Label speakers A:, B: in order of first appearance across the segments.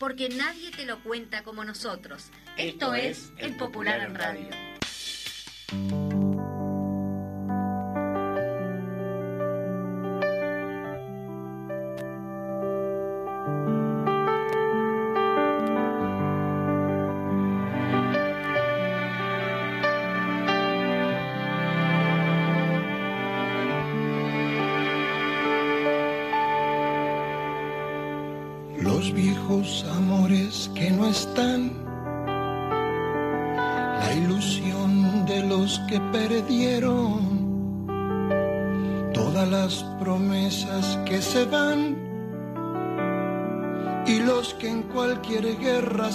A: Porque nadie te lo cuenta como nosotros. Esto, es El Popular en Radio.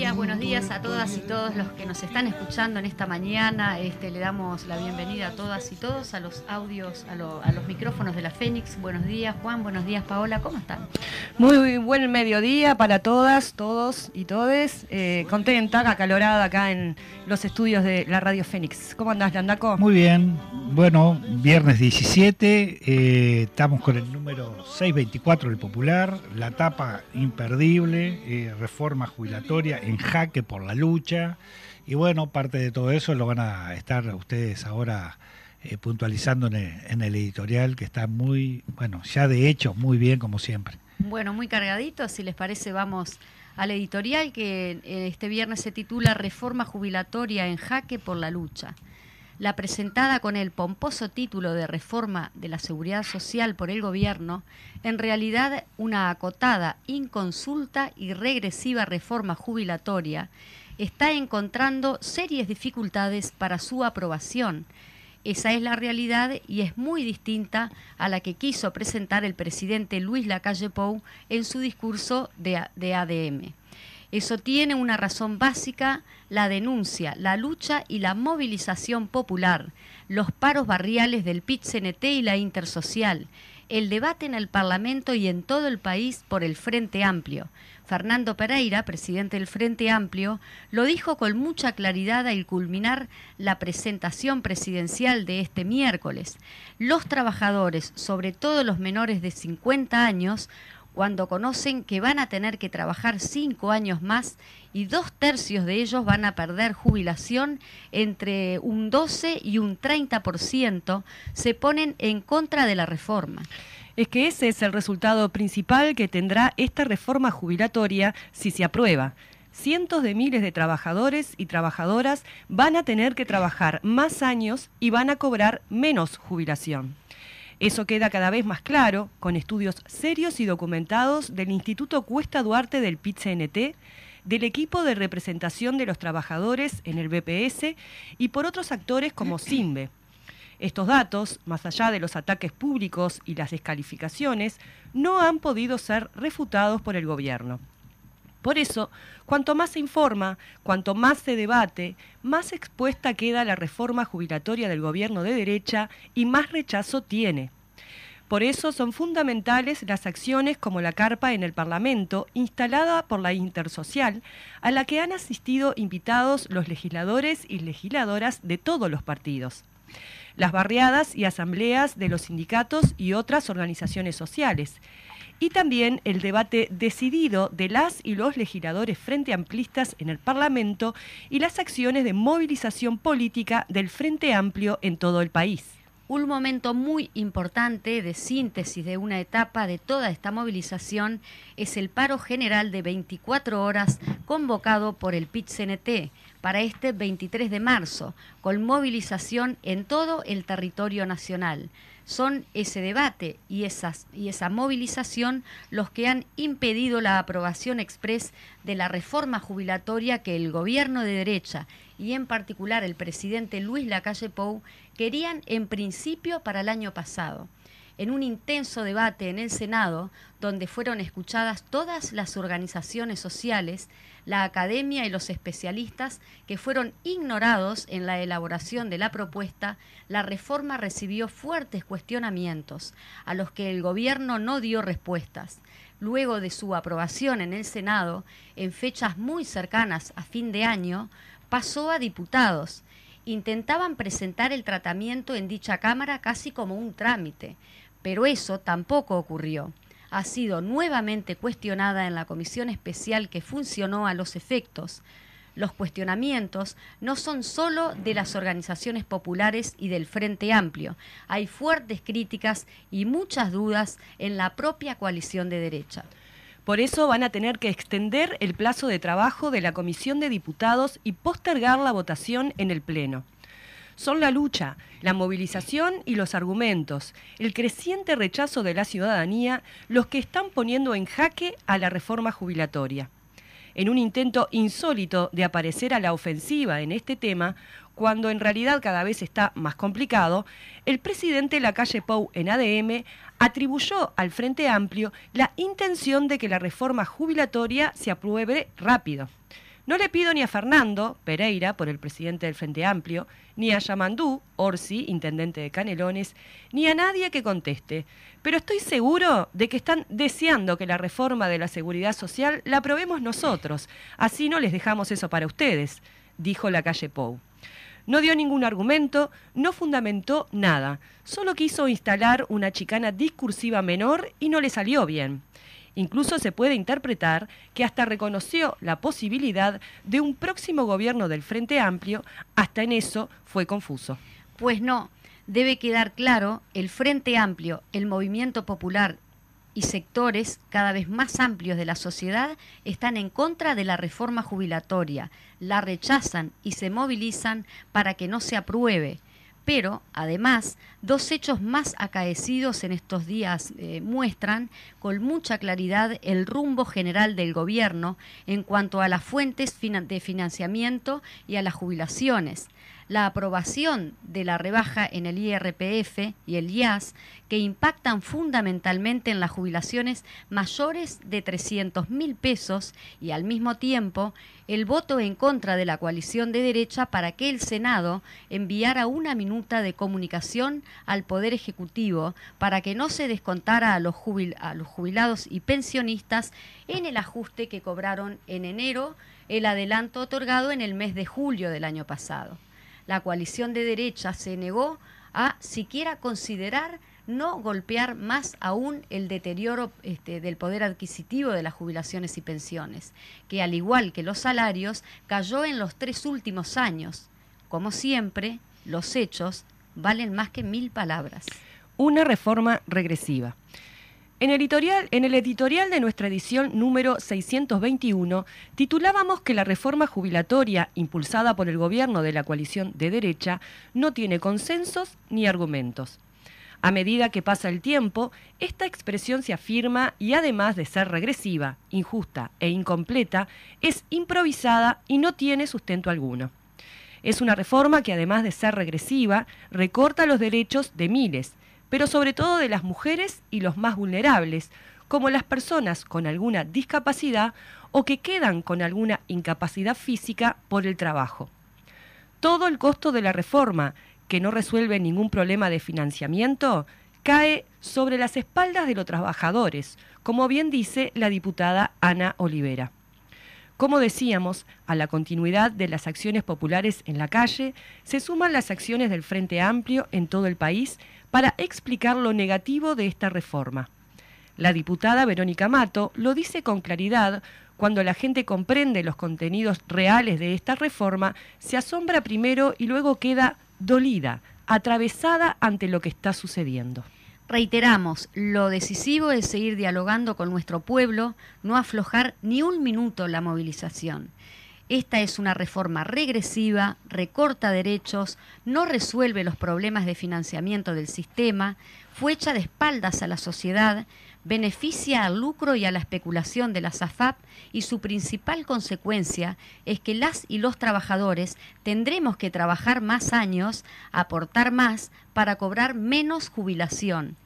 A: Buenos días, buenos días a todas y todos los que nos están escuchando en esta mañana. Este, le damos la bienvenida a todas y todos a los audios, a, lo- a los micrófonos de la Fénix. Buenos días, Juan. Buenos días, Paola. ¿Cómo están?
B: Muy buen mediodía para todas, todos y todes. Eh, contenta, acalorada acá en los estudios de la Radio Fénix. ¿Cómo andás, Landaco?
C: Muy bien, bueno, viernes 17, eh, estamos con el número 624 del Popular, la tapa imperdible, eh, reforma jubilatoria en jaque por la lucha, y bueno, parte de todo eso lo van a estar ustedes ahora eh, puntualizando en el, en el editorial, que está muy, bueno, ya de hecho, muy bien como siempre.
A: Bueno, muy cargadito. Si les parece, vamos al editorial que eh, este viernes se titula Reforma jubilatoria en jaque por la lucha. La presentada con el pomposo título de Reforma de la Seguridad Social por el Gobierno, en realidad una acotada, inconsulta y regresiva reforma jubilatoria, está encontrando serias dificultades para su aprobación. Esa es la realidad y es muy distinta a la que quiso presentar el presidente Luis Lacalle Pou en su discurso de, de ADM. Eso tiene una razón básica, la denuncia, la lucha y la movilización popular, los paros barriales del PIT-CNT y la Intersocial, el debate en el Parlamento y en todo el país por el Frente Amplio. Fernando Pereira, presidente del Frente Amplio, lo dijo con mucha claridad al culminar la presentación presidencial de este miércoles. Los trabajadores, sobre todo los menores de 50 años, cuando conocen que van a tener que trabajar cinco años más y dos tercios de ellos van a perder jubilación entre un 12 y un 30%, se ponen en contra de la reforma.
B: Es que ese es el resultado principal que tendrá esta reforma jubilatoria si se aprueba. Cientos de miles de trabajadores y trabajadoras van a tener que trabajar más años y van a cobrar menos jubilación. Eso queda cada vez más claro con estudios serios y documentados del Instituto Cuesta Duarte del PIT-CNT, del equipo de representación de los trabajadores en el BPS y por otros actores como SIMBE. Estos datos, más allá de los ataques públicos y las descalificaciones, no han podido ser refutados por el gobierno. Por eso, cuanto más se informa, cuanto más se debate, más expuesta queda la reforma jubilatoria del gobierno de derecha y más rechazo tiene. Por eso son fundamentales las acciones como la carpa en el Parlamento, instalada por la Intersocial, a la que han asistido invitados los legisladores y legisladoras de todos los partidos las barriadas y asambleas de los sindicatos y otras organizaciones sociales, y también el debate decidido de las y los legisladores frente amplistas en el Parlamento y las acciones de movilización política del Frente Amplio en todo el país.
A: Un momento muy importante de síntesis de una etapa de toda esta movilización es el paro general de 24 horas convocado por el PIT-CNT para este 23 de marzo, con movilización en todo el territorio nacional. Son ese debate y, esas, y esa movilización los que han impedido la aprobación express de la reforma jubilatoria que el gobierno de derecha y en particular el presidente Luis Lacalle Pou querían en principio para el año pasado en un intenso debate en el Senado, donde fueron escuchadas todas las organizaciones sociales, la academia y los especialistas que fueron ignorados en la elaboración de la propuesta, la reforma recibió fuertes cuestionamientos, a los que el gobierno no dio respuestas. Luego de su aprobación en el Senado, en fechas muy cercanas a fin de año, pasó a diputados. Intentaban presentar el tratamiento en dicha Cámara casi como un trámite, pero eso tampoco ocurrió. Ha sido nuevamente cuestionada en la comisión especial que funcionó a los efectos. Los cuestionamientos no son solo de las organizaciones populares y del Frente Amplio. Hay fuertes críticas y muchas dudas en la propia coalición de derecha.
B: Por eso van a tener que extender el plazo de trabajo de la Comisión de Diputados y postergar la votación en el Pleno son la lucha, la movilización y los argumentos, el creciente rechazo de la ciudadanía los que están poniendo en jaque a la reforma jubilatoria. En un intento insólito de aparecer a la ofensiva en este tema, cuando en realidad cada vez está más complicado, el presidente Lacalle Pou en ADM atribuyó al Frente Amplio la intención de que la reforma jubilatoria se apruebe rápido. No le pido ni a Fernando Pereira, por el presidente del Frente Amplio, ni a Yamandú Orsi, intendente de Canelones, ni a nadie que conteste. Pero estoy seguro de que están deseando que la reforma de la seguridad social la aprobemos nosotros. Así no les dejamos eso para ustedes, dijo la calle Pou. No dio ningún argumento, no fundamentó nada, solo quiso instalar una chicana discursiva menor y no le salió bien. Incluso se puede interpretar que hasta reconoció la posibilidad de un próximo gobierno del Frente Amplio, hasta en eso fue confuso.
A: Pues no, debe quedar claro, el Frente Amplio, el movimiento popular y sectores cada vez más amplios de la sociedad están en contra de la reforma jubilatoria, la rechazan y se movilizan para que no se apruebe pero, además, dos hechos más acaecidos en estos días eh, muestran con mucha claridad el rumbo general del gobierno en cuanto a las fuentes de financiamiento y a las jubilaciones la aprobación de la rebaja en el IRPF y el IAS, que impactan fundamentalmente en las jubilaciones mayores de 300 mil pesos y al mismo tiempo el voto en contra de la coalición de derecha para que el Senado enviara una minuta de comunicación al Poder Ejecutivo para que no se descontara a los, a los jubilados y pensionistas en el ajuste que cobraron en enero el adelanto otorgado en el mes de julio del año pasado la coalición de derecha se negó a siquiera considerar no golpear más aún el deterioro este, del poder adquisitivo de las jubilaciones y pensiones, que al igual que los salarios cayó en los tres últimos años. Como siempre, los hechos valen más que mil palabras.
B: Una reforma regresiva. En el, editorial, de nuestra edición número 621 titulábamos que la reforma jubilatoria impulsada por el gobierno de la coalición de derecha no tiene consensos ni argumentos. A medida que pasa el tiempo, esta expresión se afirma y además de ser regresiva, injusta e incompleta, es improvisada y no tiene sustento alguno. Es una reforma que además de ser regresiva, recorta los derechos de miles, pero sobre todo de las mujeres y los más vulnerables, como las personas con alguna discapacidad o que quedan con alguna incapacidad física por el trabajo. Todo el costo de la reforma, que no resuelve ningún problema de financiamiento, cae sobre las espaldas de los trabajadores, como bien dice la diputada Ana Olivera. Como decíamos, a la continuidad de las acciones populares en la calle se suman las acciones del Frente Amplio en todo el país para explicar lo negativo de esta reforma. La diputada Verónica Mato lo dice con claridad cuando la gente comprende los contenidos reales de esta reforma, se asombra primero y luego queda dolida, atravesada ante lo que está sucediendo.
A: Reiteramos, lo decisivo es seguir dialogando con nuestro pueblo, no aflojar ni un minuto la movilización. Esta es una reforma regresiva, recorta derechos, no resuelve los problemas de financiamiento del sistema, fue hecha de espaldas a la sociedad, beneficia al lucro y a la especulación de la SAFAP y su principal consecuencia es que las y los trabajadores tendremos que trabajar más años, aportar más para cobrar menos jubilación.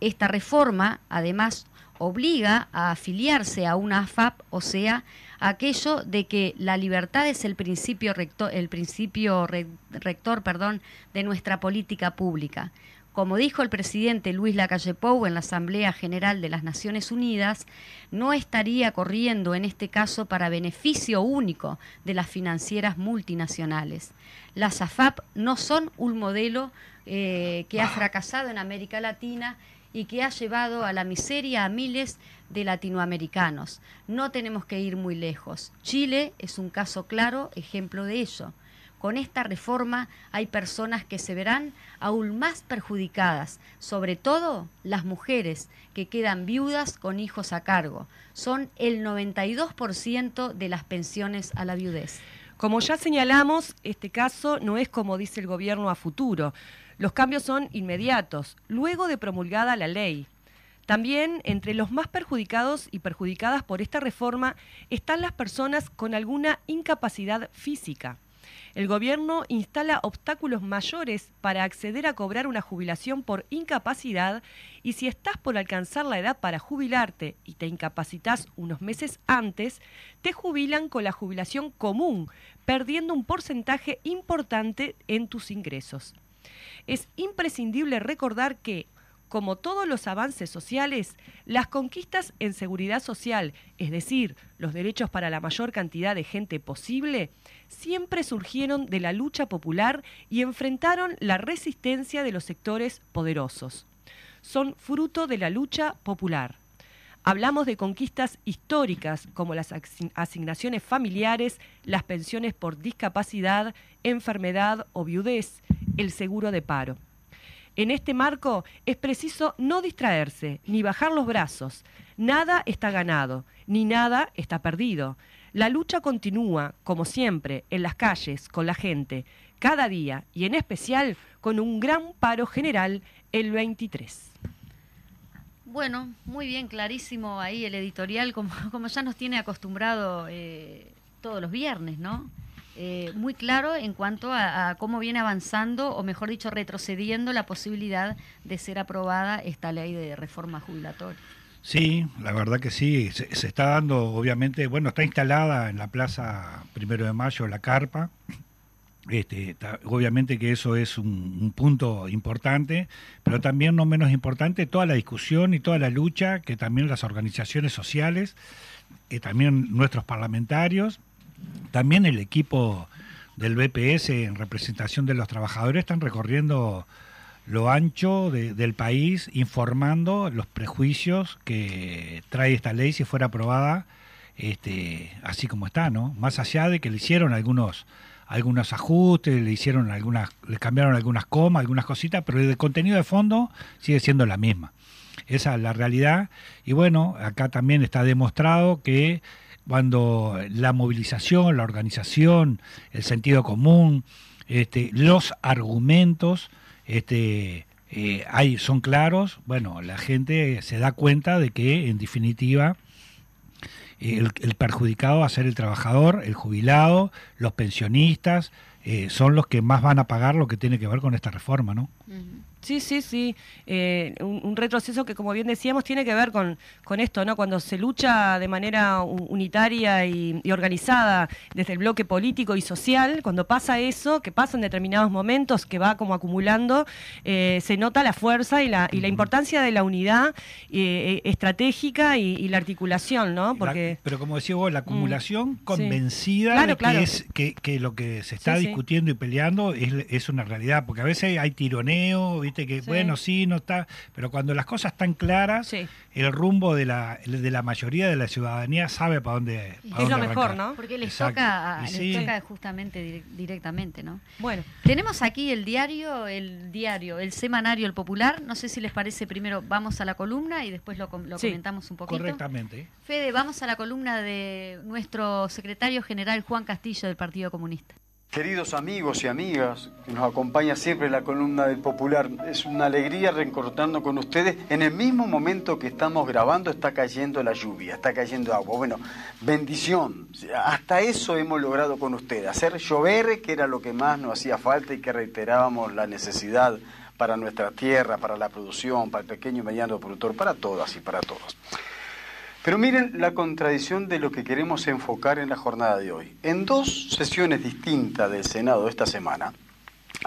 A: Esta reforma, además, obliga a afiliarse a una AFAP, o sea, aquello de que la libertad es el principio rector, el principio rector perdón, de nuestra política pública. Como dijo el presidente Luis Lacalle Pou en la Asamblea General de las Naciones Unidas, no estaría corriendo en este caso para beneficio único de las financieras multinacionales. Las AFAP no son un modelo eh, que ha fracasado en América Latina y que ha llevado a la miseria a miles de latinoamericanos. No tenemos que ir muy lejos. Chile es un caso claro ejemplo de ello. Con esta reforma hay personas que se verán aún más perjudicadas, sobre todo las mujeres que quedan viudas con hijos a cargo. Son el 92% de las pensiones a la viudez.
B: Como ya señalamos, este caso no es como dice el gobierno a futuro. Los cambios son inmediatos, luego de promulgada la ley. También entre los más perjudicados y perjudicadas por esta reforma están las personas con alguna incapacidad física. El gobierno instala obstáculos mayores para acceder a cobrar una jubilación por incapacidad y si estás por alcanzar la edad para jubilarte y te incapacitas unos meses antes, te jubilan con la jubilación común, perdiendo un porcentaje importante en tus ingresos es imprescindible recordar que, como todos los avances sociales, las conquistas en seguridad social, es decir, los derechos para la mayor cantidad de gente posible, siempre surgieron de la lucha popular y enfrentaron la resistencia de los sectores poderosos. Son fruto de la lucha popular. Hablamos de conquistas históricas como las asignaciones familiares, las pensiones por discapacidad, enfermedad o viudez, el seguro de paro. En este marco es preciso no distraerse ni bajar los brazos. Nada está ganado, ni nada está perdido. La lucha continúa, como siempre, en las calles, con la gente, cada día y en especial con un gran paro general el 23.
A: Bueno, muy bien, clarísimo ahí el editorial, como, como ya nos tiene acostumbrado eh, todos los viernes, ¿no? Eh, muy claro en cuanto a, cómo viene avanzando, o mejor dicho, retrocediendo la posibilidad de ser aprobada esta ley de reforma jubilatoria.
C: Sí, la verdad que sí, se, está dando, obviamente, bueno, está instalada en la Plaza Primero de Mayo la carpa, este, obviamente que eso es un, punto importante, pero también no menos importante toda la discusión y toda la lucha que también las organizaciones sociales, y también nuestros parlamentarios también el equipo del BPS en representación de los trabajadores están recorriendo lo ancho del país informando los prejuicios que trae esta ley si fuera aprobada este, así como está, ¿no? Más allá de que le hicieron algunos algunos ajustes, le hicieron algunas, le cambiaron algunas comas, algunas cositas, pero el contenido de fondo sigue siendo la misma. Esa es la realidad. Y bueno, acá también está demostrado que cuando la movilización, la organización, el sentido común, este, los argumentos este, eh, hay, son claros, bueno, la gente se da cuenta de que en definitiva el, perjudicado va a ser el trabajador, el jubilado, los pensionistas, eh, son los que más van a pagar lo que tiene que ver con esta reforma, ¿no?
B: Sí, sí, sí. Eh, un, retroceso que, como bien decíamos, tiene que ver con, con esto, ¿no? Cuando se lucha de manera unitaria y, organizada desde el bloque político y social, cuando pasa eso, que pasa en determinados momentos, que va como acumulando, eh, se nota la fuerza y la, y la importancia de la unidad eh, estratégica y, la articulación, ¿no?
C: Porque... pero como decía vos, la acumulación mm, convencida de que, es, que, que, lo que se está discutiendo y peleando es, es una realidad, porque a veces hay tironeo, viste que,
B: Sí.
C: bueno, sí, no está, pero cuando las cosas están claras,
B: Sí.
C: el rumbo de la, de la mayoría de la ciudadanía sabe para dónde, pa'
B: Es
C: dónde
B: lo mejor. ¿no?
A: Porque les
C: Exacto.
A: toca, les
C: sí.
A: toca justamente dire- directamente, ¿no?
B: Bueno,
A: Tenemos aquí el diario, el diario, el semanario El Popular. No sé si les parece primero vamos a la columna y después lo, com- lo
B: Sí,
A: comentamos un poquito.
C: Correctamente.
A: Fede, vamos a la columna de nuestro secretario general Juan Castillo del Partido Comunista.
D: Queridos amigos y amigas que nos acompaña siempre la columna del Popular, es una alegría reencontrarnos con ustedes. En el mismo momento que estamos grabando está cayendo la lluvia, está cayendo agua. Bueno, bendición. Hasta eso hemos logrado con ustedes, hacer llover, que era lo que más nos hacía falta y que reiterábamos la necesidad para nuestra tierra, para la producción, para el pequeño y mediano productor, para todas y para todos. Pero miren la contradicción de lo que queremos enfocar en la jornada de hoy. En dos sesiones distintas del Senado esta semana,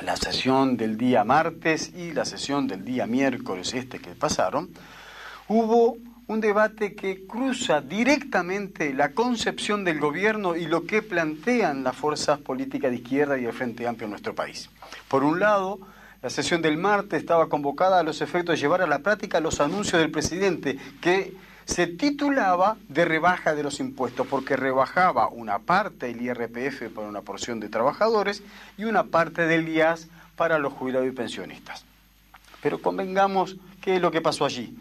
D: la sesión del día martes y la sesión del día miércoles este que pasaron, hubo un debate que cruza directamente la concepción del gobierno y lo que plantean las fuerzas políticas de izquierda y el Frente Amplio en nuestro país. Por un lado, la sesión del martes estaba convocada a los efectos de llevar a la práctica los anuncios del presidente que se titulaba de rebaja de los impuestos porque rebajaba una parte del IRPF para una porción de trabajadores y una parte del IAS para los jubilados y pensionistas. Pero convengamos qué es lo que pasó allí.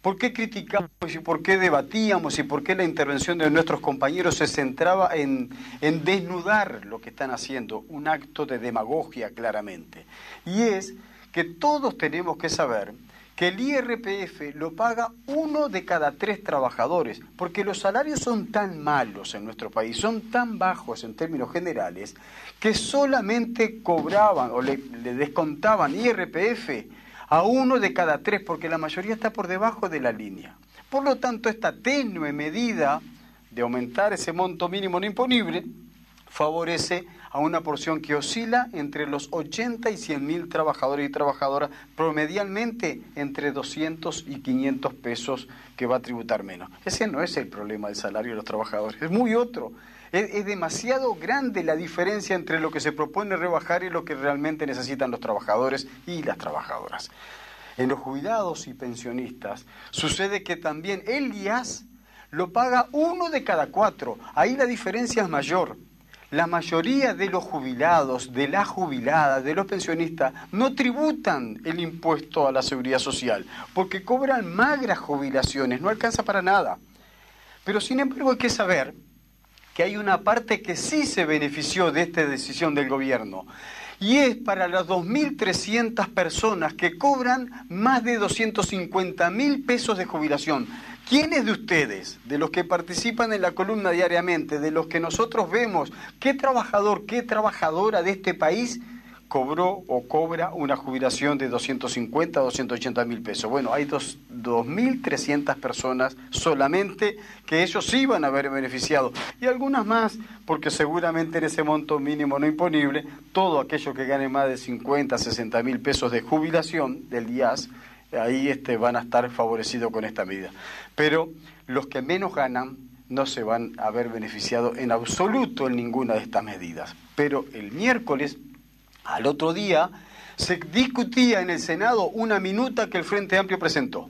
D: ¿Por qué criticamos y por qué debatíamos y por qué la intervención de nuestros compañeros se centraba en, en desnudar lo que están haciendo? Un acto de demagogia claramente. Y es que todos tenemos que saber que el IRPF lo paga uno de cada tres trabajadores, porque los salarios son tan malos en nuestro país, son tan bajos en términos generales, que solamente cobraban o le, descontaban IRPF a uno de cada tres, porque la mayoría está por debajo de la línea. Por lo tanto, esta tenue medida de aumentar ese monto mínimo no imponible favorece a una porción que oscila entre los 80 y 100 mil trabajadores y trabajadoras, promedialmente entre 200 y 500 pesos que va a tributar menos. Ese no es el problema del salario de los trabajadores, es muy otro. Es, demasiado grande la diferencia entre lo que se propone rebajar y lo que realmente necesitan los trabajadores y las trabajadoras. En los jubilados y pensionistas sucede que también el IAS lo paga uno de cada cuatro. Ahí la diferencia es mayor. La mayoría de los jubilados, de las jubiladas, de los pensionistas, no tributan el impuesto a la seguridad social, porque cobran magras jubilaciones, no alcanza para nada. Pero sin embargo hay que saber que hay una parte que sí se benefició de esta decisión del gobierno, y es para las 2.300 personas que cobran más de 250 mil pesos de jubilación. ¿Quiénes de ustedes, de los que participan en la columna diariamente, de los que nosotros vemos, qué trabajador, qué trabajadora de este país cobró o cobra una jubilación de 250 a 280 mil pesos? Bueno, hay dos- 2.300 personas solamente que ellos sí van a haber beneficiado y algunas más porque seguramente en ese monto mínimo no imponible, todo aquello que gane más de 50, 60 mil pesos de jubilación del IAS, ahí este, van a estar favorecidos con esta medida. Pero los que menos ganan no se van a ver beneficiado en absoluto en ninguna de estas medidas. Pero el miércoles, al otro día, se discutía en el Senado una minuta que el Frente Amplio presentó.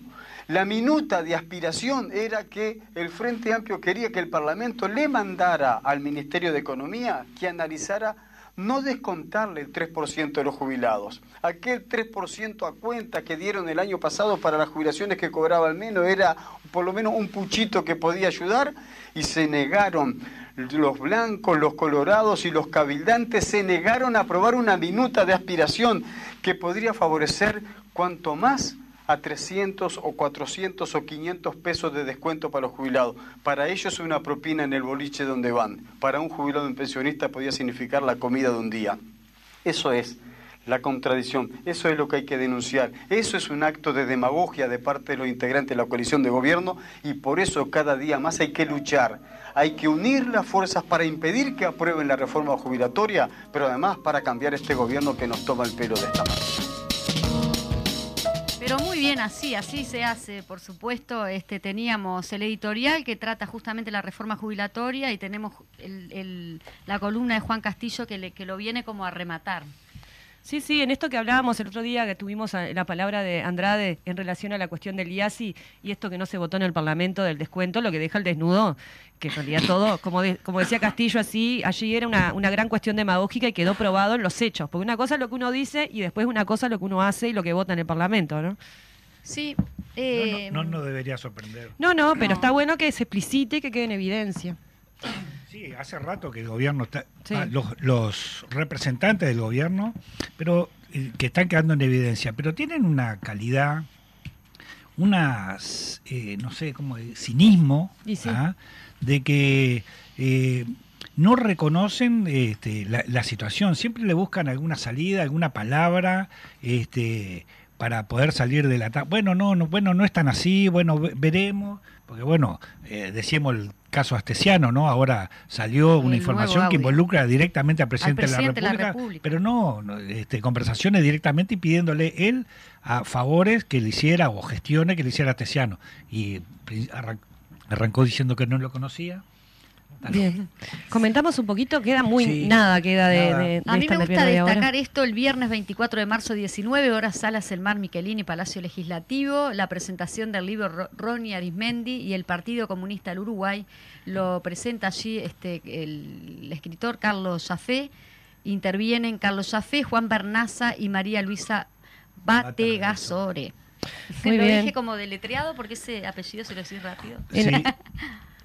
D: La minuta de aspiración era que el Frente Amplio quería que el Parlamento le mandara al Ministerio de Economía que analizara no descontarle el 3% de los jubilados. Aquel 3% a cuenta que dieron el año pasado para las jubilaciones que cobraba al menos era por lo menos un puchito que podía ayudar y se negaron los blancos, los colorados y los cabildantes se negaron a aprobar una minuta de aspiración que podría favorecer cuanto más a 300 o 400 o 500 pesos de descuento para los jubilados. Para ellos una propina en el boliche donde van. Para un jubilado en pensionista podía significar la comida de un día. Eso es la contradicción, eso es lo que hay que denunciar. Eso es un acto de demagogia de parte de los integrantes de la coalición de gobierno y por eso cada día más hay que luchar. Hay que unir las fuerzas para impedir que aprueben la reforma jubilatoria, pero además para cambiar este gobierno que nos toma el pelo de esta manera.
A: Muy bien, así, así se hace, por supuesto. Este, teníamos el editorial que trata justamente la reforma jubilatoria y tenemos el- la columna de Juan Castillo que, le, que lo viene como a rematar.
B: Sí, sí, en esto que hablábamos el otro día, que tuvimos a- la palabra de Andrade en relación a la cuestión del IASI y esto que no se votó en el Parlamento del descuento, lo que deja el desnudo, que en realidad todo, como, de- como decía Castillo, así, allí era una, una gran cuestión demagógica y quedó probado en los hechos. Porque una cosa es lo que uno dice y después una cosa es lo que uno hace y lo que vota en el Parlamento, ¿no?
A: Sí.
C: No,
A: eh,
C: no, no, no debería sorprender.
B: No, no, pero
A: No.
B: está bueno que se explicite y que quede en evidencia.
C: Sí, hace rato que el gobierno está,
B: Sí.
C: ah, los, los representantes del gobierno, pero eh, que están quedando en evidencia, pero tienen una calidad, unas, eh, no sé, como de cinismo,
B: sí.
C: ¿ah? de que eh, no reconocen este, la, la situación, siempre le buscan alguna salida, alguna palabra, este para poder salir de la bueno no, no bueno no es tan así bueno ve- veremos porque bueno eh, decíamos el caso astesiano no ahora salió
A: El
C: una información que involucra directamente al presidente,
A: presidente
C: de, la
A: de la
C: República, pero no, no, este, conversaciones directamente y pidiéndole él a favores que le hiciera o gestiones que le hiciera Astesiano. Y arran- arrancó diciendo que no lo conocía
B: Bien. Comentamos un poquito, queda muy
C: Sí,
B: nada queda de,
C: nada.
B: de- de
A: A mí
B: esta
A: me gusta
B: de
A: destacar esto el viernes 24 de marzo, 19 horas, Salas El Mar Michelini, Palacio Legislativo, la presentación del libro Ro- Ronnie Arismendi y el Partido Comunista del Uruguay. Lo presenta allí este, el, el escritor Carlos Jafé. Intervienen Carlos Jafé, Juan Bernaza y María Luisa Bategasore.
B: Muy
A: lo
B: bien.
A: dije como deletreado porque ese apellido se lo decís rápido.
C: Sí.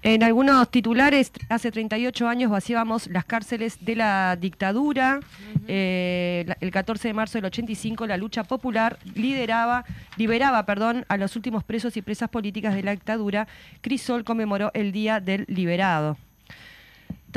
B: En algunos titulares, hace 38 años vaciábamos las cárceles de la dictadura. Eh, el 14 de marzo del 85, la lucha popular lideraba, liberaba perdón, a los últimos presos y presas políticas de la dictadura. Crisol conmemoró el Día del Liberado.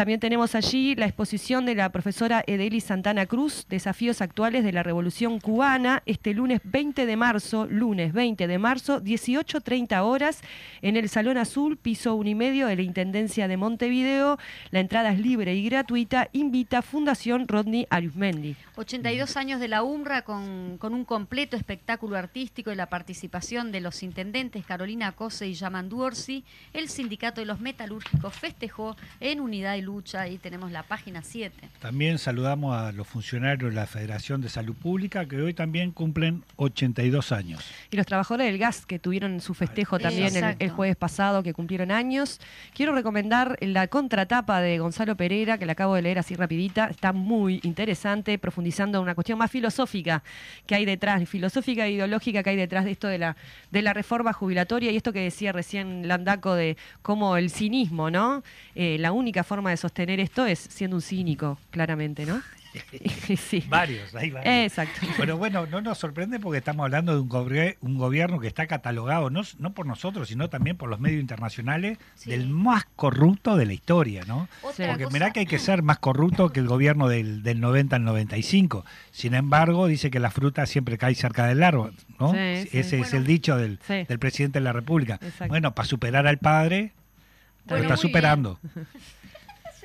B: También tenemos allí la exposición de la profesora Edeli Santana Cruz, Desafíos actuales de la Revolución Cubana, este lunes 20 de marzo, lunes 20 de marzo, 18.30 horas, en el Salón Azul, piso 1 y medio de la Intendencia de Montevideo. La entrada es libre y gratuita. Invita Fundación Rodney Arismendi.
A: 82 años de la UMRA con, con un completo espectáculo artístico y la participación de los intendentes Carolina Cose y Yamandu Orsi, el sindicato de los metalúrgicos festejó en unidad y lucha. Ahí tenemos la página 7.
C: También saludamos a los funcionarios de la Federación de Salud Pública que hoy también cumplen 82 años.
B: Y los trabajadores del gas que tuvieron su festejo
A: Ay,
B: también el jueves pasado, que cumplieron años. Quiero recomendar la contratapa de Gonzalo Pereira, que la acabo de leer así rapidita. Está muy interesante, profundizando en una cuestión más filosófica que hay detrás, filosófica e ideológica que hay detrás de esto de la, de la reforma jubilatoria y esto que decía recién Landaco de cómo el cinismo, ¿no? Eh, la única forma de sostener esto es siendo un cínico, claramente, ¿no? sí.
C: Varios, hay varios.
B: Exacto.
C: Pero bueno, no nos sorprende porque estamos hablando de un, gobre- un gobierno que está catalogado no, no por nosotros, sino también por los medios internacionales
A: Sí.
C: del más corrupto de la historia, ¿no?
A: Otra
C: Porque
A: cosa-
C: mirá que hay que ser más corrupto que el gobierno del, del 90 al 95. Sin embargo, dice que la fruta siempre cae cerca del árbol, ¿no?
B: Sí, sí.
C: Ese es
A: Bueno.
C: el dicho del,
B: Sí.
C: del presidente de la República.
B: Exacto.
C: Bueno, para superar al padre, lo
A: Bueno,
C: está superando.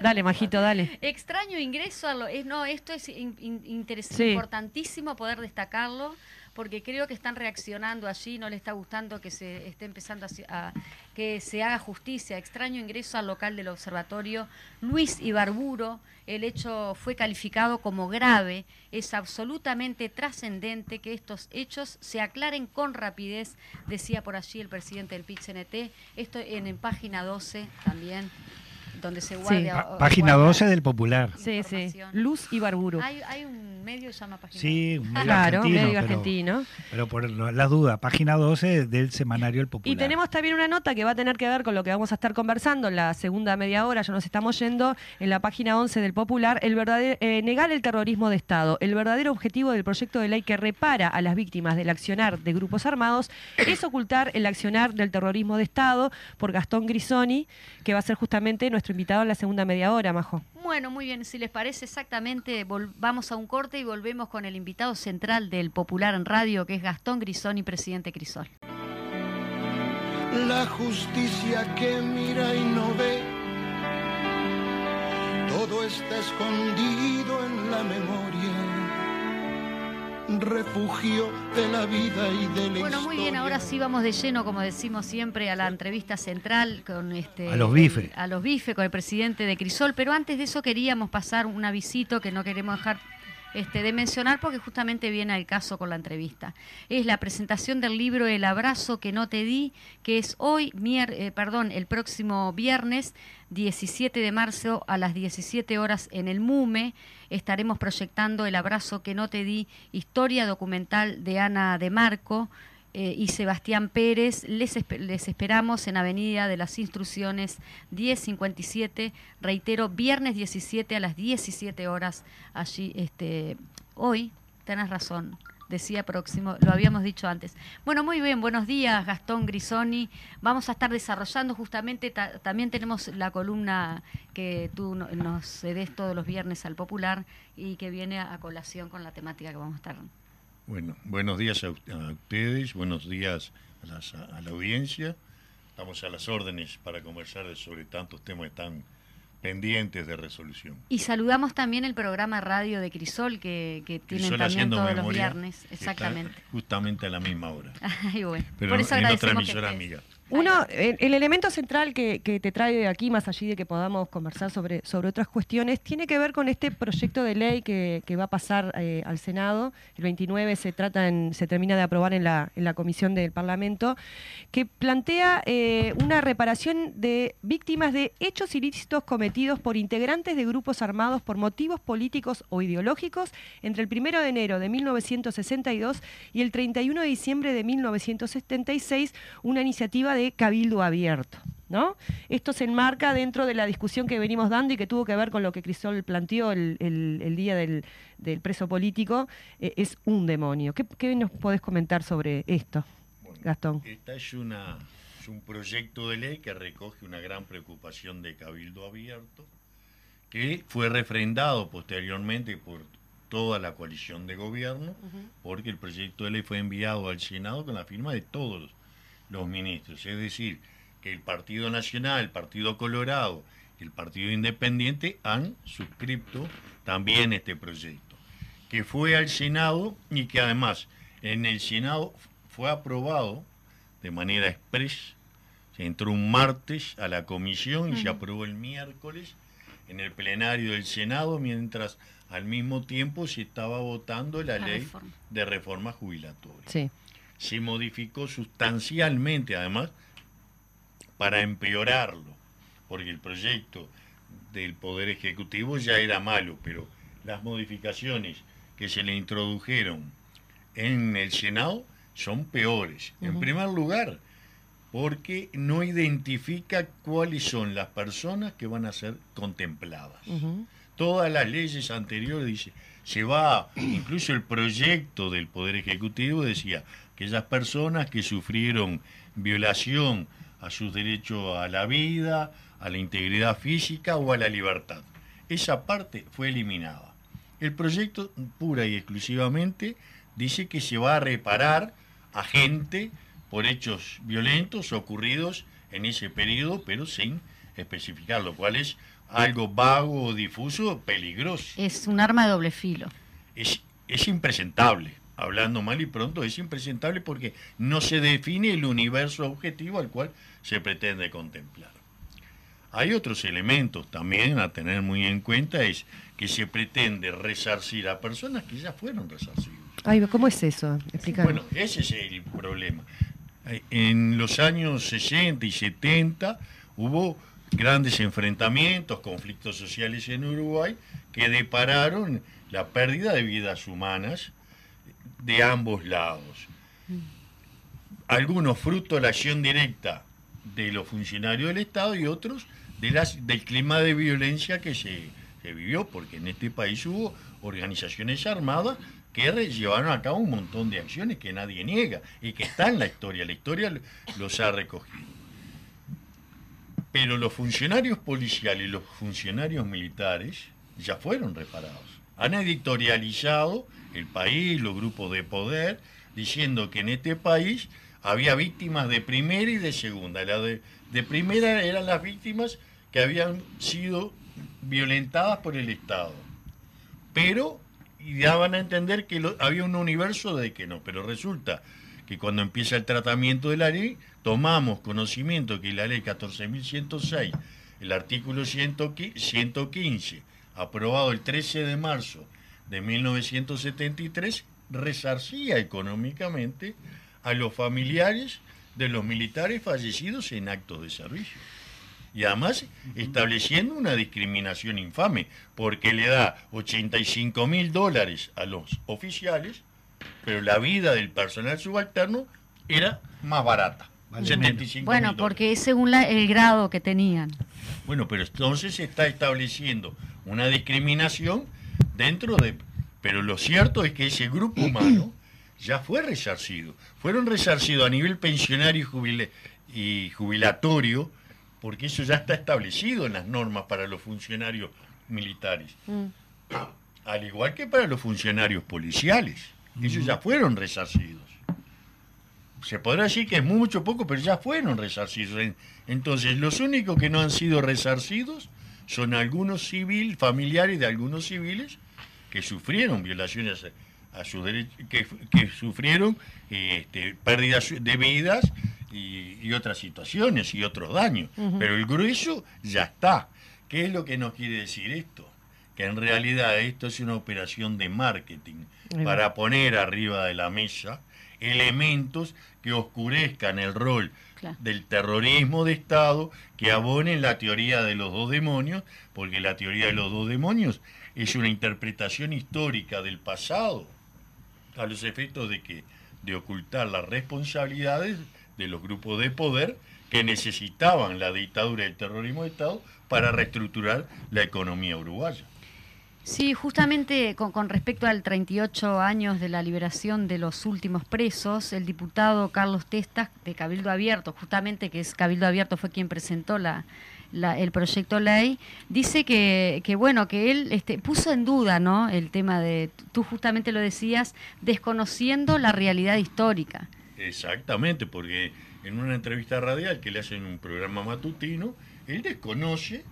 B: Dale, Majito, dale.
A: Extraño ingreso a lo. no, esto es in- in- interes-
B: Sí.
A: importantísimo poder destacarlo, porque creo que están reaccionando allí, no le está gustando que se esté empezando a, que se haga justicia. Extraño ingreso al local del observatorio Luis Ibarburo. El hecho fue calificado como grave. Es absolutamente trascendente que estos hechos se aclaren con rapidez, decía por allí el presidente del PIT-CNT. Esto en, en página 12 también, donde se guarda.
C: Página
A: guarda-
C: 12 del Popular.
B: Sí, sí. Luz y Barburo.
A: Hay, hay un medio que se llama Página
C: Sí, un medio
B: Claro,
C: argentino,
B: medio
C: pero-
B: argentino.
C: Pero por las dudas, página 12 del semanario El Popular.
B: Y tenemos también una nota que va a tener que ver con lo que vamos a estar conversando en la segunda media hora, ya nos estamos yendo, en la página 11 del Popular, el verdadero, eh, negar el terrorismo de Estado. El verdadero objetivo del proyecto de ley que repara a las víctimas del accionar de grupos armados es ocultar el accionar del terrorismo de Estado por Gastón Grisoni, que va a ser justamente nuestro invitado en la segunda media hora, Majo.
A: Bueno, muy bien, si les parece exactamente, vamos a un corte y volvemos con el invitado central del Popular en Radio, que es Gastón Grisoni, presidente Crisol.
E: La justicia que mira y no ve, todo está escondido en la memoria, refugio de la vida y de la
A: Bueno, muy bien, ahora sí vamos de lleno, como decimos siempre, a la entrevista central con este
C: A los bifes.
A: el- a los bifes con el presidente de Crisol, pero antes de eso queríamos pasar un avisito que no queremos dejar este, de mencionar porque justamente viene al caso con la entrevista. Es la presentación del libro El abrazo que no te di, que es hoy, eh, perdón, el próximo viernes 17 de marzo a las 17 horas en el MUME. Estaremos proyectando El abrazo que no te di, historia documental de Ana de Marco. Eh, y Sebastián Pérez. Les, les, esperamos en Avenida de las Instrucciones 1057. Reitero, viernes 17 a las 17 horas. Allí, este, hoy, tenés razón, decía próximo, lo habíamos dicho antes. Bueno, muy bien, buenos días, Gastón Grisoni. Vamos a estar desarrollando justamente, también tenemos la columna que tú nos des todos los viernes al Popular y que viene a colación con la temática que vamos a estar
F: bueno, buenos días a, ustedes, buenos días a, la audiencia. Estamos a las órdenes para conversar sobre tantos temas tan pendientes de resolución.
A: Y saludamos también el programa radio de Crisol que, que tienen también todos los viernes, exactamente.
F: Justamente a la misma hora.
A: Ay, bueno.
F: Pero Por eso en otra emisora amiga.
B: Uno, el, elemento central que, te trae aquí, más allí de que podamos conversar sobre, sobre otras cuestiones, tiene que ver con este proyecto de ley que, va a pasar eh, al Senado. El 29 se trata en, se termina de aprobar en la, en la comisión del Parlamento, que plantea eh, una reparación de víctimas de hechos ilícitos cometidos por integrantes de grupos armados por motivos políticos o ideológicos entre el 1 de enero de 1962 y el 31 de diciembre de 1976, una iniciativa de cabildo abierto. ¿no? Esto se enmarca dentro de la discusión que venimos dando y que tuvo que ver con lo que Crisol planteó el, día del, preso político. Eh, es un demonio. ¿Qué, nos podés comentar sobre esto, Gastón?
F: Esta es, una, es un proyecto de ley que recoge una gran preocupación de cabildo abierto, que fue refrendado posteriormente por toda la coalición de gobierno, porque el proyecto de ley fue enviado al Senado con la firma de todos los ministros. Es decir, que el Partido Nacional, el Partido Colorado y el Partido Independiente han suscrito también este proyecto, que fue al Senado y que además en el Senado fue aprobado de manera express. Se entró un martes a la comisión y se aprobó el miércoles en el plenario del Senado, mientras al mismo tiempo se estaba votando la, ley de reforma jubilatoria.
B: Sí
F: se modificó sustancialmente, además, para empeorarlo, porque el proyecto del Poder Ejecutivo ya era malo, pero las modificaciones que se le introdujeron en el Senado son peores. En primer lugar, porque no identifica cuáles son las personas que van a ser contempladas. Todas las leyes anteriores dice, se va, incluso el proyecto del Poder Ejecutivo decía, aquellas personas que sufrieron violación a sus derechos a la vida, a la integridad física o a la libertad. Esa parte fue eliminada. El proyecto pura y exclusivamente dice que se va a reparar a gente por hechos violentos ocurridos en ese periodo, pero sin especificar, lo cual es algo vago o difuso, peligroso.
A: Es un arma de doble filo.
F: Es, es impresentable hablando mal y pronto, es impresentable porque no se define el universo objetivo al cual se pretende contemplar. Hay otros elementos también a tener muy en cuenta, es que se pretende resarcir a personas que ya fueron resarcidas.
B: Ay, ¿Cómo es eso?
F: Bueno, ese es el problema. En los años 60 y 70 hubo grandes enfrentamientos, conflictos sociales en Uruguay, que depararon la pérdida de vidas humanas de ambos lados. Algunos fruto de la acción directa de los funcionarios del Estado y otros de las, del clima de violencia que se, vivió, porque en este país hubo organizaciones armadas que llevaron a cabo un montón de acciones que nadie niega y que está en la historia, la historia los ha recogido. Pero los funcionarios policiales y los funcionarios militares ya fueron reparados. Han editorializado el país, los grupos de poder, diciendo que en este país había víctimas de primera y de segunda. La de, primera eran las víctimas que habían sido violentadas por el Estado. Pero daban a entender que había un universo de que no. Pero resulta que cuando empieza el tratamiento de la ley, tomamos conocimiento que la ley 14.106, el artículo 115, aprobado el 13 de marzo de 1973 resarcía económicamente a los familiares de los militares fallecidos en actos de servicio. Y además estableciendo una discriminación infame, porque le da 85 mil dólares a los oficiales, pero la vida del personal subalterno era más barata.
C: Vale
F: 75
A: Bueno, porque es según la- el grado que tenían.
F: Bueno, pero entonces se está estableciendo una discriminación dentro de... Pero lo cierto es que ese grupo humano ya fue resarcido. Fueron resarcidos a nivel pensionario y, jubile- y jubilatorio, porque eso ya está establecido en las normas para los funcionarios militares. Al igual que para los funcionarios policiales. Ellos ya fueron resarcidos. Se podrá decir que es mucho poco, pero ya fueron resarcidos. En- Entonces, los únicos que no han sido resarcidos son algunos civiles, familiares de algunos civiles que sufrieron violaciones a, sus derechos, que, que sufrieron este, pérdidas de vidas y, y otras situaciones y otros daños. Pero el grueso ya está. ¿Qué es lo que nos quiere decir esto? Que en realidad esto es una operación de marketing para poner arriba de la mesa elementos que oscurezcan el rol
A: Claro.
F: del terrorismo de Estado, que abonen la teoría de los dos demonios, porque la teoría de los dos demonios es una interpretación histórica del pasado, a los efectos de que de ocultar las responsabilidades de los grupos de poder que necesitaban la dictadura y el terrorismo de Estado para reestructurar la economía uruguaya.
A: Sí, justamente con, con respecto al 38 años de la liberación de los últimos presos, el diputado Carlos Testas de Cabildo Abierto, justamente que es Cabildo Abierto fue quien presentó la, la- el proyecto ley, dice que, que bueno, que él este, puso en duda, ¿no? El tema de, tú justamente lo decías, desconociendo la realidad histórica.
F: Exactamente, porque en una entrevista radial que le hacen en un programa matutino, él desconoce,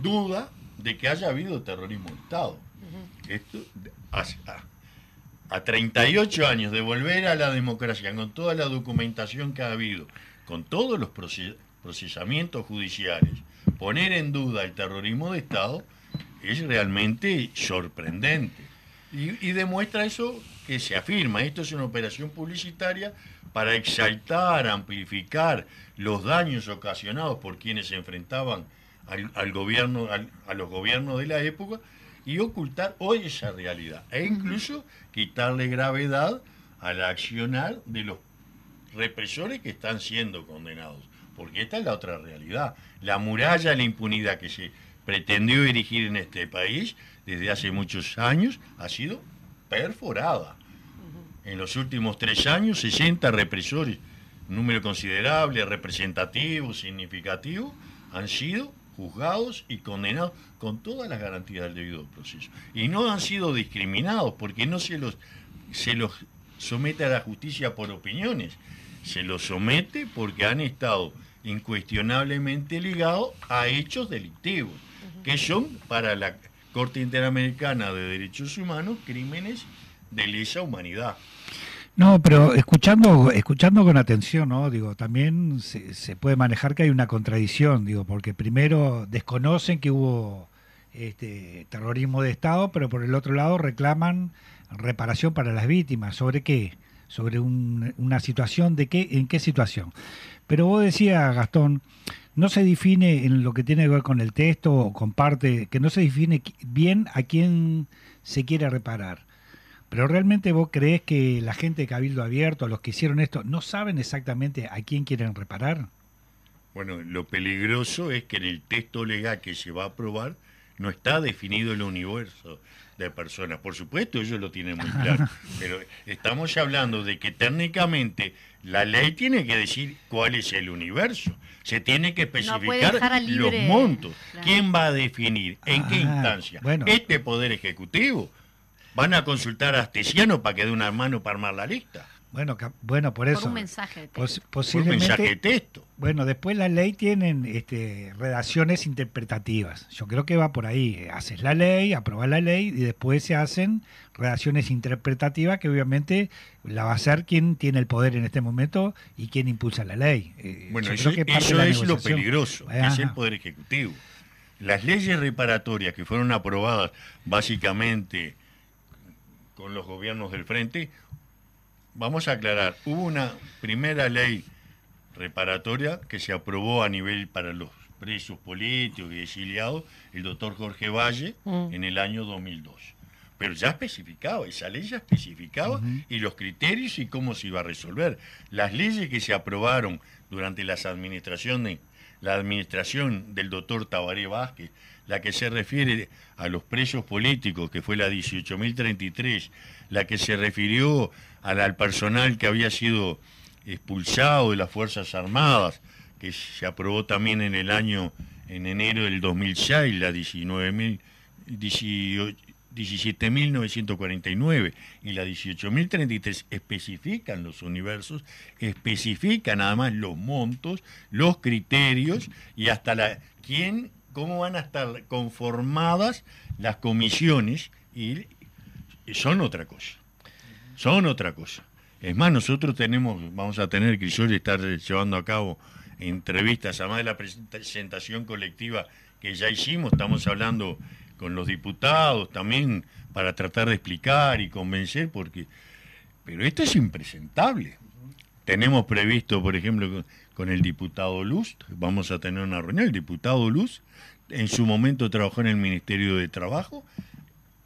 F: duda de que haya habido terrorismo de Estado. Esto, a, a- a 38 años de volver a la democracia, con toda la documentación que ha habido, con todos los proce- procesamientos judiciales, poner en duda el terrorismo de Estado es realmente sorprendente. Y, y demuestra eso que se afirma, esto es una operación publicitaria para exaltar, amplificar los daños ocasionados por quienes se enfrentaban al, al gobierno, al- a los gobiernos de la época y ocultar hoy esa realidad e incluso quitarle gravedad al accionar de los represores que están siendo condenados. Porque esta es la otra realidad. La muralla de la impunidad que se pretendió dirigir en este país desde hace muchos años ha sido perforada. En los últimos tres años, 60 represores, número considerable, representativo, significativo, han sido juzgados y condenados con todas las garantías del debido proceso. Y no han sido discriminados porque no se los, se los somete a la justicia por opiniones, se los somete porque han estado incuestionablemente ligados a hechos delictivos, que son para la Corte Interamericana de Derechos Humanos crímenes de lesa humanidad.
C: No, pero escuchando, escuchando con atención, ¿no? Digo, también se, se puede manejar que hay una contradicción, digo, porque primero desconocen que hubo este terrorismo de Estado, pero por el otro lado reclaman reparación para las víctimas. ¿Sobre qué? Sobre un- una situación de qué, en qué situación. Pero vos decías, Gastón, no se define en lo que tiene que ver con el texto o con parte, que no se define bien a quién se quiere reparar. Pero realmente vos creés que la gente de Cabildo Abierto, los que hicieron esto, no saben exactamente a quién quieren reparar.
F: Bueno, lo peligroso es que en el texto legal que se va a aprobar no está definido el universo de personas. Por supuesto, ellos lo tienen muy claro, pero estamos hablando de que técnicamente la ley tiene que decir cuál es el universo. Se tiene que especificar los montos.
A: claro.
F: ¿Quién va a definir? ¿En qué
C: Ah,
F: instancia?
C: bueno.
F: Este Poder Ejecutivo. ¿Van a consultar a Astesiano para que dé una mano para armar la lista?
C: Bueno, ca- bueno por
A: Por
C: eso.
A: un mensaje de texto.
C: pos-
F: Por un
C: posiblemente.
F: mensaje de texto.
C: Bueno, después la ley tienen este, redacciones interpretativas. Yo creo que va por ahí. Haces la ley, aprobas la ley y después se hacen redacciones interpretativas que obviamente la va a hacer quien tiene el poder en este momento y quien impulsa la ley. Eh,
F: Bueno,
C: yo
F: eso,
C: creo que
F: eso es lo peligroso, que
C: Ajá.
F: es el Poder Ejecutivo. Las leyes reparatorias que fueron aprobadas básicamente con los gobiernos del frente, vamos a aclarar, hubo una primera ley reparatoria que se aprobó a nivel para los presos políticos y exiliados, el doctor Jorge Valle,
B: Mm.
F: en el año 2002. Pero ya especificaba, esa ley ya especificaba y los criterios y cómo se iba a resolver. Las leyes que se aprobaron durante las administraciones, la administración del doctor Tabaré Vázquez, la que se refiere a los presos políticos, que fue la 18.033, la que se refirió al, al personal que había sido expulsado de las Fuerzas Armadas, que se aprobó también en el año, en enero del 2006, la 19.000, 18 17.949 y la 18.033 especifican los universos, especifican además los montos, los criterios y hasta la quién, cómo van a estar conformadas las comisiones y son otra cosa. Son otra cosa. Es más, nosotros tenemos, vamos a tener, Crisol estar llevando a cabo entrevistas, además de la presentación colectiva que ya hicimos, estamos hablando con los diputados también para tratar de explicar y convencer, porque, pero esto es impresentable. Tenemos previsto, por ejemplo, con, el diputado Luz, vamos a tener una reunión, el diputado Luz en su momento trabajó en el Ministerio de Trabajo,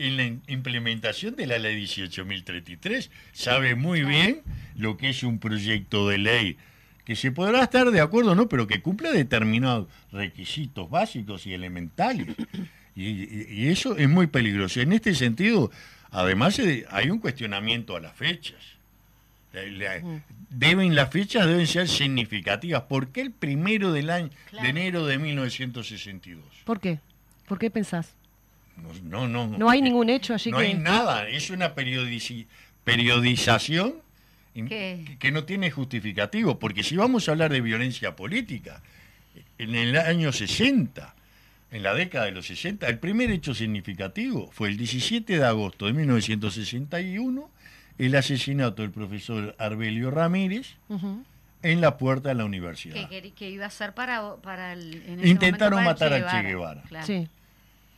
F: en la implementación de la ley 18.033, sabe muy bien lo que es un proyecto de ley que se podrá estar de acuerdo o no, pero que cumpla determinados requisitos básicos y elementales. Y, eso es muy peligroso. En este sentido, además eh, hay un cuestionamiento a las fechas. Deben las fechas deben ser significativas. ¿Por qué el primero del año
A: Claro.
F: de enero de 1962?
B: ¿Por qué? ¿Por qué pensás?
F: No, no, no.
B: No hay ningún hecho allí
F: No
B: que...
F: hay nada. Es una periodici- periodización
A: ¿Qué?
F: que no tiene justificativo. Porque si vamos a hablar de violencia política, en el año 60, en la década de los 60, el primer hecho significativo fue el 17 de agosto de 1961, el asesinato del profesor Arbelio Ramírez en la puerta de la
A: Que,
F: universidad.
A: que- que iba a ser para, para el. en ese
F: Intentaron
A: momento para
F: matar al Che Guevara.
A: Claro.
B: Sí.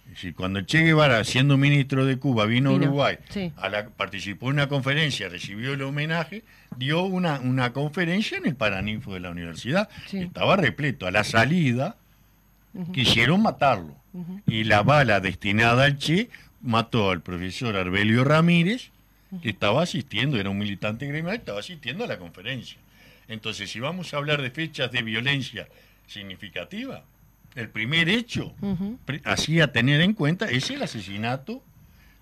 F: Es decir, cuando Che Guevara, siendo ministro de Cuba, vino a Uruguay,
B: sí.
F: a la- participó en una conferencia, recibió el homenaje, dio una, una conferencia en el Paraninfo de la universidad.
B: Sí.
F: Estaba repleto. A la salida quisieron matarlo. Y la bala destinada al Che mató al profesor Arbelio Ramírez, que estaba asistiendo, era un militante gremial, estaba asistiendo a la conferencia. Entonces, si vamos a hablar de fechas de violencia significativa, el primer hecho
B: Ujú.
F: pri- así a tener en cuenta es el asesinato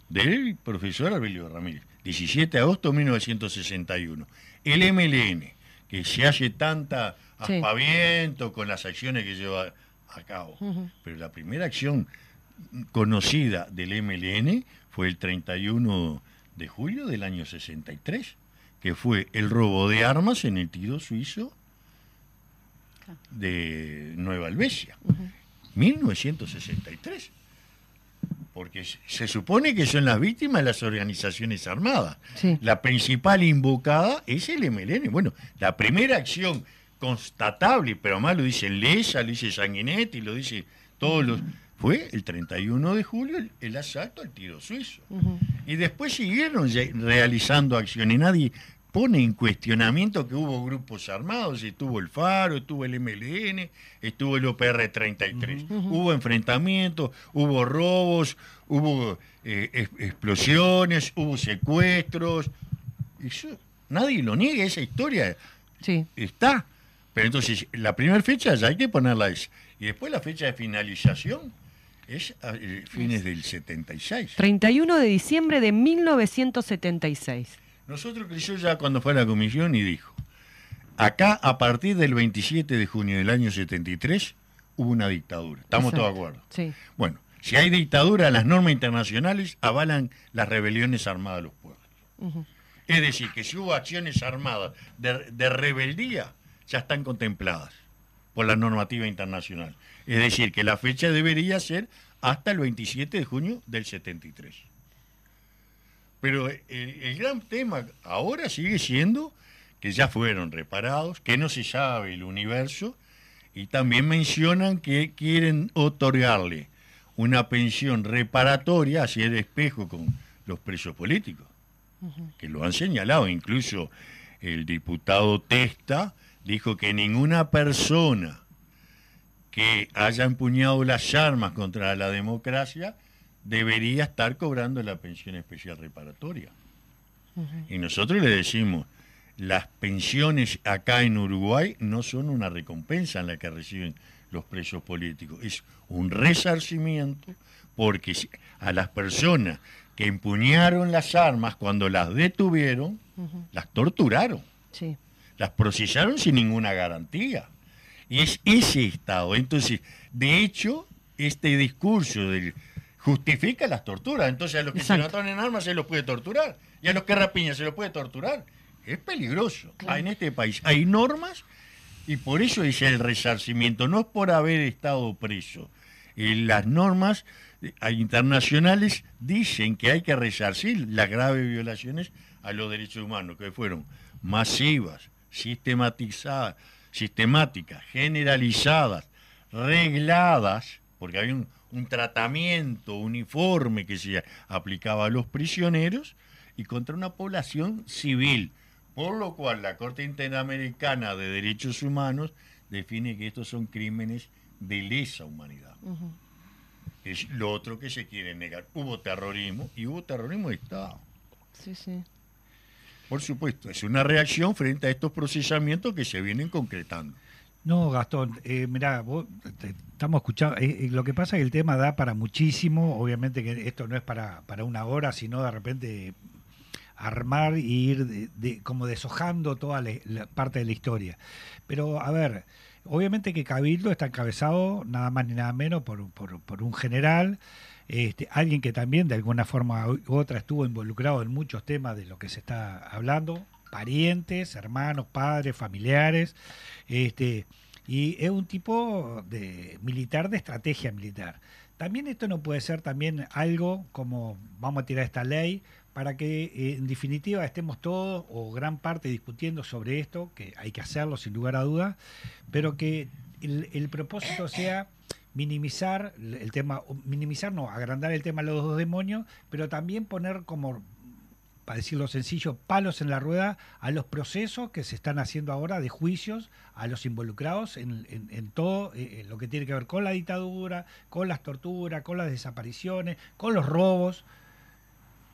F: del profesor Arbelio Ramírez, 17 de agosto de 1961. El MLN, que se hace tanta
B: Sí.
F: aspaviento con las acciones que lleva a cabo, pero la primera acción conocida del MLN fue el 31 de julio del año 63, que fue el robo de armas en el tiro suizo. De Nueva Albesia.
B: Ujú.
F: 1963. Porque se- supone que son las víctimas de las organizaciones armadas.
B: Sí.
F: La principal invocada es el MLN. Bueno, la primera acción constatable, pero además lo dice Lesa, lo dice Sanguinetti, lo dice todos los... Fue el 31 de julio el, el asalto al tiro suizo. Y después siguieron realizando acciones. Nadie pone en cuestionamiento que hubo grupos armados, estuvo el Faro, estuvo el MLN, estuvo el OPR-33. Hubo enfrentamientos, hubo robos, hubo eh, es- explosiones, hubo secuestros. Eso, nadie lo niega, esa historia
B: Sí.
F: está. Pero entonces, la primera fecha ya hay que ponerla esa. Y después la fecha de finalización es a eh, fines del 76.
B: 31 de diciembre de 1976.
F: Nosotros creció ya cuando fue a la comisión y dijo, acá a partir del 27 de junio del año 73 hubo una dictadura. Estamos
B: Exacto.
F: todos de acuerdo.
B: Sí.
F: Bueno, si hay dictadura, las normas internacionales avalan las rebeliones armadas de los pueblos. Es decir, que si hubo acciones armadas de, de rebeldía, ya están contempladas por la normativa internacional. Es decir, que la fecha debería ser hasta el 27 de junio del 73. Pero el, el gran tema ahora sigue siendo que ya fueron reparados, que no se sabe el universo, y también mencionan que quieren otorgarle una pensión reparatoria, hacia el espejo con los presos políticos. que lo han señalado. Incluso el diputado Testa dijo que ninguna persona que haya empuñado las armas contra la democracia debería estar cobrando la pensión especial reparatoria. Y nosotros le decimos, las pensiones acá en Uruguay no son una recompensa en la que reciben los presos políticos, es un resarcimiento porque a las personas que empuñaron las armas cuando las detuvieron, las torturaron, las procesaron sin ninguna garantía. Y es ese Estado. Entonces, de hecho, este discurso del, justifica las torturas. Entonces, a los que se mataron en armas se los puede torturar. Y a los que rapiñan se los puede torturar. Es peligroso. En este país hay normas y por eso es el resarcimiento. No es por haber estado preso. las normas eh, internacionales dicen que hay que resarcir las graves violaciones a los derechos humanos, que fueron masivas, sistematizadas, sistemáticas, generalizadas, regladas, porque hay un, un tratamiento uniforme que se aplicaba a los prisioneros y contra una población civil, por lo cual la Corte Interamericana de Derechos Humanos define que estos son crímenes de lesa humanidad. Es lo otro que se quiere negar. Hubo terrorismo y hubo terrorismo de Estado.
B: Sí, sí.
F: Por supuesto, es una reacción frente a estos procesamientos que se vienen concretando.
C: No, Gastón, eh, mirá, estamos escuchando, eh, eh, lo que pasa es que el tema da para muchísimo, obviamente que esto no es para, para una hora, sino de repente armar y ir de, como deshojando toda la, parte de la historia. Pero, a ver, obviamente que Cabildo está encabezado nada más ni nada menos por, por, por un general, este, alguien que también de alguna forma u otra estuvo involucrado en muchos temas de lo que se está hablando, parientes, hermanos, padres, familiares, este, y es un tipo de militar de estrategia militar. También esto no puede ser también algo como vamos a tirar esta ley para que eh, en definitiva estemos todos o gran parte discutiendo sobre esto, que hay que hacerlo sin lugar a dudas, pero que el, el propósito sea minimizar el tema, minimizar no, agrandar el tema de los dos demonios, pero también poner como para decirlo sencillo, palos en la rueda a los procesos que se están haciendo ahora de juicios a los involucrados en, todo eh, lo que tiene que ver con la dictadura, con las torturas, con las desapariciones, con los robos.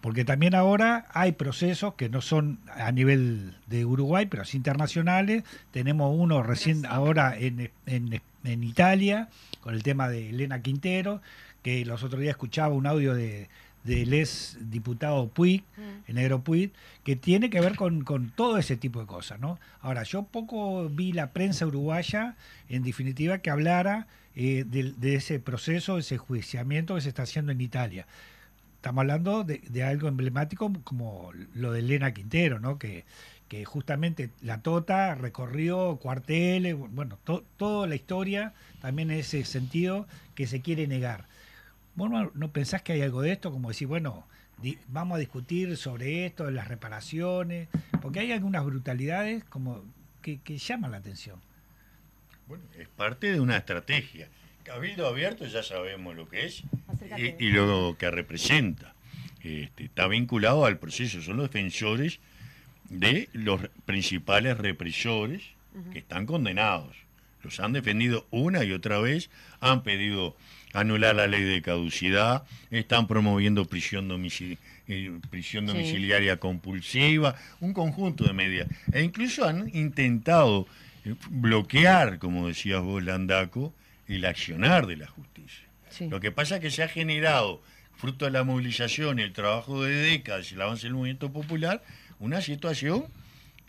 C: Porque también ahora hay procesos que no son a nivel de Uruguay, pero sí internacionales. Tenemos uno recién ahora en, en Italia, con el tema de Elena Quintero, que los otros días escuchaba un audio de, del ex diputado Puig, mm. el negro Puig, que tiene que ver con, todo ese tipo de cosas, ¿no? Ahora, yo poco vi la prensa uruguaya, en definitiva, que hablara eh, de, ese proceso, ese juiciamiento que se está haciendo en Italia. Estamos hablando de, algo emblemático como lo de Elena Quintero, ¿no? Que, que justamente la Tota recorrió cuarteles, bueno, toda la historia también en ese sentido que se quiere negar. ¿Vos no, pensás que hay algo de esto? Como decir, bueno, vamos a discutir sobre esto, de las reparaciones, porque hay algunas brutalidades como que, llaman la atención.
F: Bueno, es parte de una estrategia. Cabildo Abierto ya sabemos lo que es y, lo que representa. Este, está vinculado al proceso, son los defensores de los principales represores que están condenados. Los han defendido una y otra vez, han pedido anular la ley de caducidad, están promoviendo prisión, eh, prisión domiciliaria compulsiva, un conjunto de medidas. E incluso han intentado eh, bloquear, como decías vos, Landaco, el accionar de la justicia. Lo que pasa es que se ha generado, fruto de la movilización y el trabajo de décadas y el avance del movimiento popular, una situación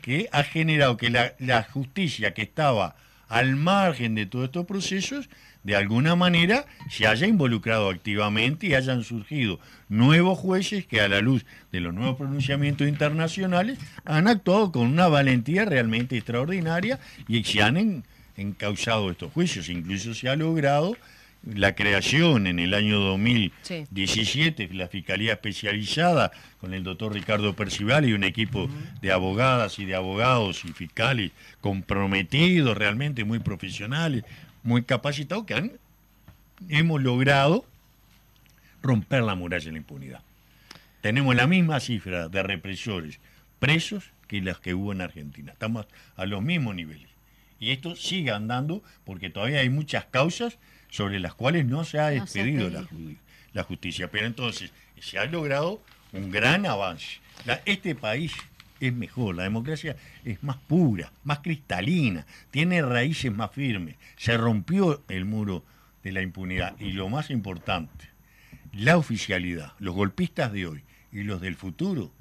F: que ha generado que la, la justicia que estaba al margen de todos estos procesos de alguna manera se haya involucrado activamente y hayan surgido nuevos jueces que a la luz de los nuevos pronunciamientos internacionales han actuado con una valentía realmente extraordinaria y se han encausado estos juicios. Incluso se ha logrado la creación en el año 2017 de la Fiscalía Especializada con el doctor Ricardo Percival y un equipo de abogadas y de abogados y fiscales comprometidos, realmente muy profesionales, muy capacitados que han, hemos logrado romper la muralla de la impunidad. tenemos la misma cifra de represores presos que las que hubo en Argentina. Estamos a los mismos niveles. Y esto sigue andando porque todavía hay muchas causas sobre las cuales no se ha
A: No se ha
F: expedido la, justicia. Pero entonces se ha logrado un gran avance. La- este país es mejor, la democracia es más pura, más cristalina, tiene raíces más firmes. Se rompió el muro de la impunidad. Y lo más importante, la oficialidad, los golpistas de hoy y los del futuro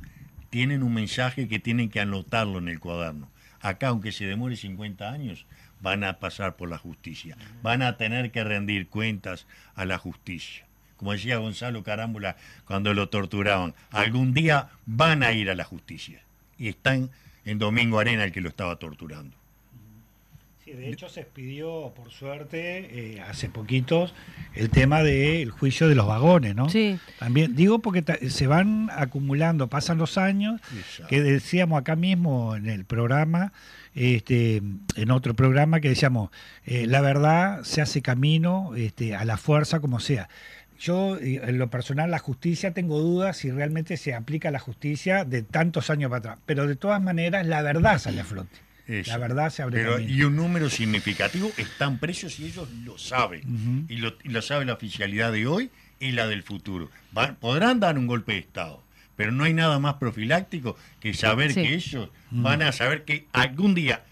F: tienen un mensaje que tienen que anotarlo en el cuaderno. Acá, aunque se demore 50 años, van a pasar por la justicia. Van a tener que rendir cuentas a la justicia. Como decía Gonzalo Carámbula cuando lo torturaban, algún día van a ir a la justicia. Y están en Domingo Arena el que lo estaba torturando.
C: Sí, de hecho se expidió, por suerte, eh, hace poquitos, el tema del juicio de los vagones, ¿no?
B: Sí.
C: También digo porque se van acumulando, pasan los años,
F: Exacto.
C: que decíamos acá mismo en el programa, este, en otro programa que decíamos, eh, la verdad se hace camino este, a la fuerza como sea. Yo, en lo personal, la justicia, tengo dudas si realmente se aplica la justicia de tantos años para atrás. Pero de todas maneras, la verdad sale a flote.
F: Eso.
C: La verdad se abre
F: Pero,
C: camino.
F: y un número significativo están presos y ellos lo saben. Y, lo, y lo sabe la oficialidad de hoy y la del futuro. Van- podrán dar un golpe de Estado, pero no hay nada más profiláctico que saber
B: Sí.
F: que ellos van a saber que algún día,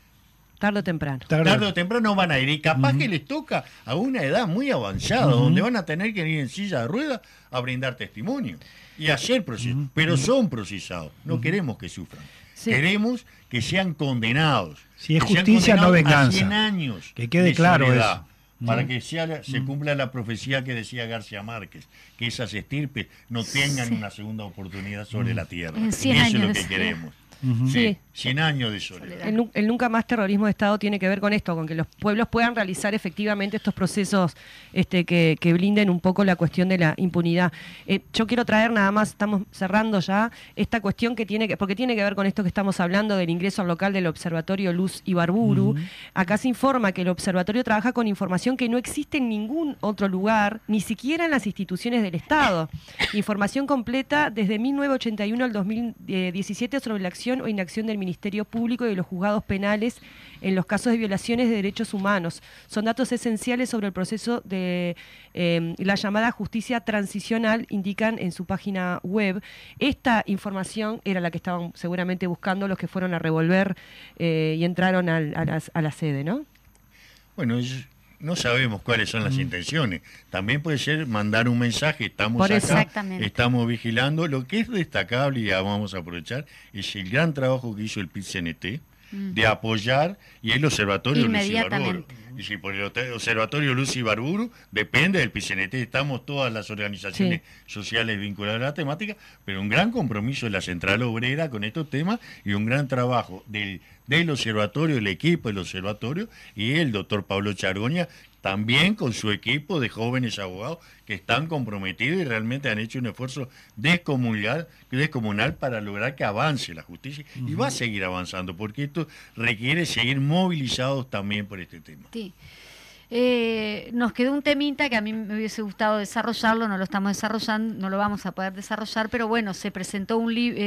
B: Tarde o temprano.
C: Tarde-
F: tarde o temprano, van a ir. Y capaz que les toca a una edad muy avanzada, donde van a tener que ir en silla de ruedas a brindar testimonio y hacer procesos. Pero son procesados. No queremos que sufran.
B: Sí.
F: Queremos que sean condenados.
C: Si es
F: que
C: justicia, no
F: a
C: venganza.
F: 100 años.
C: Que quede
F: de
C: claro
F: soledad,
C: eso.
F: Para que sea la- se cumpla la profecía que decía García Márquez, que esas estirpes no tengan
A: Sí.
F: una segunda oportunidad sobre la tierra.
A: En 100
F: Eso
A: años
F: es lo que queremos.
C: Ujú.
F: Sí,
B: Sí.
F: 100 años de soledad.
B: El, nu- el nunca más terrorismo de Estado tiene que ver con esto, con que los pueblos puedan realizar efectivamente estos procesos este, que, que blinden un poco la cuestión de la impunidad. Eh, yo quiero traer nada más, estamos cerrando ya, esta cuestión que tiene que, porque tiene que ver con esto que estamos hablando del ingreso al local del Observatorio Luz Ibarburu. Acá se informa que el observatorio trabaja con información que no existe en ningún otro lugar, ni siquiera en las instituciones del Estado. Información completa desde 1981 al 2017 sobre la acción o inacción del Ministerio Público y de los juzgados penales en los casos de violaciones de derechos humanos. Son datos esenciales sobre el proceso de eh, la llamada justicia transicional, indican en su página web. Esta información era la que estaban seguramente buscando los que fueron a revolver eh, y entraron a, la, sede, ¿no?
F: Bueno, es- no sabemos cuáles son las
C: Mm.
F: intenciones. También puede ser mandar un mensaje, estamos
B: Por
F: acá, estamos vigilando. Lo que es destacable, y vamos a aprovechar, es el gran trabajo que hizo el PIT-CNT de apoyar y el Observatorio. Ibarburu. Y si por el Observatorio Luz Ibarburu depende del PIT-CNT, estamos todas las organizaciones sociales vinculadas a la temática, pero un gran compromiso de la Central Obrera con estos temas y un gran trabajo del, del observatorio, el equipo del observatorio y el doctor Pablo Chargoña, también con su equipo de jóvenes abogados que están comprometidos y realmente han hecho un esfuerzo descomunal, descomunal para lograr que avance la justicia y va a seguir avanzando porque esto requiere seguir movilizados también por este tema.
A: Sí. Eh, nos quedó un temita que a mí me hubiese gustado desarrollarlo, no lo estamos desarrollando, no lo vamos a poder desarrollar, pero bueno, se presentó un libro,